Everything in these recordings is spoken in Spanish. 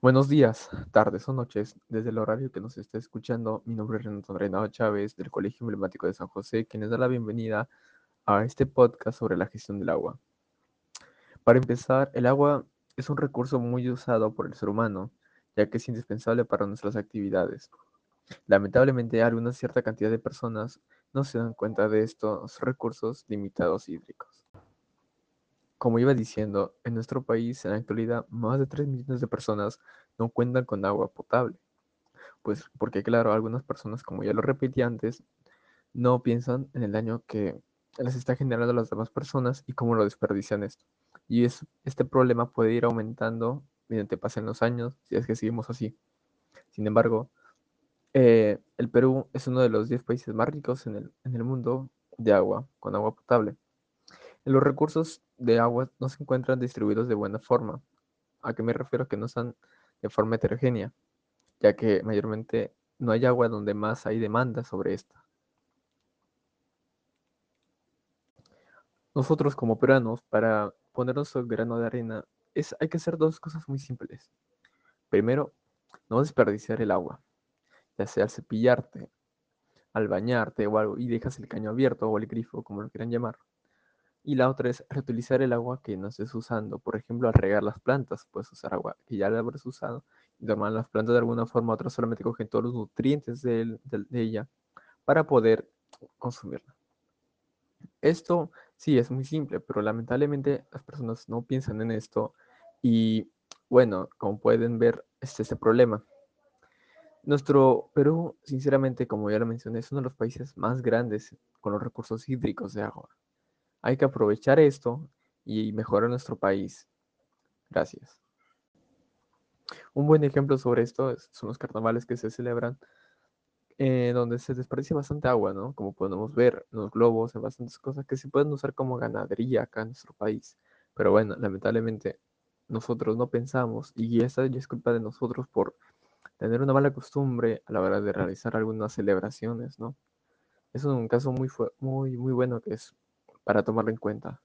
Buenos días, tardes o noches, desde el horario que nos esté escuchando. Mi nombre es Renato Reinado Chávez, del Colegio Emblemático de San José, quien les da la bienvenida a este podcast sobre la gestión del agua. Para empezar, el agua es un recurso muy usado por el ser humano, ya que es indispensable para nuestras actividades. Lamentablemente, alguna cierta cantidad de personas no se dan cuenta de estos recursos limitados hídricos. Como iba diciendo, en nuestro país en la actualidad más de 3 millones de personas no cuentan con agua potable. Pues porque claro, algunas personas, como ya lo repetí antes, no piensan en el daño que les está generando a las demás personas y cómo lo desperdician esto. Y es, este problema puede ir aumentando mediante pasen los años si es que seguimos así. Sin embargo, eh, el Perú es uno de los 10 países más ricos en el, en el mundo de agua, con agua potable. Los recursos de agua no se encuentran distribuidos de buena forma. ¿A qué me refiero? Que no están de forma heterogénea, ya que mayormente no hay agua donde más hay demanda sobre esta. Nosotros como peruanos, para poner nuestro grano de arena, es, hay que hacer dos cosas muy simples. Primero, no desperdiciar el agua, ya sea al cepillarte, al bañarte o algo, y dejas el caño abierto o el grifo, como lo quieran llamar. Y la otra es reutilizar el agua que no estés usando. Por ejemplo, al regar las plantas, puedes usar agua que ya la habrás usado y tomar las plantas de alguna forma u otra solamente cogen todos los nutrientes de, de ella para poder consumirla. Esto sí es muy simple, pero lamentablemente las personas no piensan en esto y bueno, como pueden ver, este es el problema. Nuestro Perú, sinceramente, como ya lo mencioné, es uno de los países más grandes con los recursos hídricos de agua. Hay que aprovechar esto y mejorar nuestro país. Gracias. Un buen ejemplo sobre esto son los carnavales que se celebran, eh, donde se desperdicia bastante agua, ¿no? Como podemos ver, los globos, en bastantes cosas que se pueden usar como ganadería acá en nuestro país. Pero bueno, lamentablemente nosotros no pensamos y esa ya es culpa de nosotros por tener una mala costumbre a la hora de realizar algunas celebraciones, ¿no? Es un caso muy, muy, muy bueno que es para tomarlo en cuenta.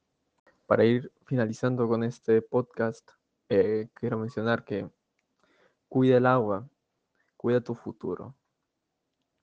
Para ir finalizando con este podcast, eh, quiero mencionar que cuida el agua, cuida tu futuro.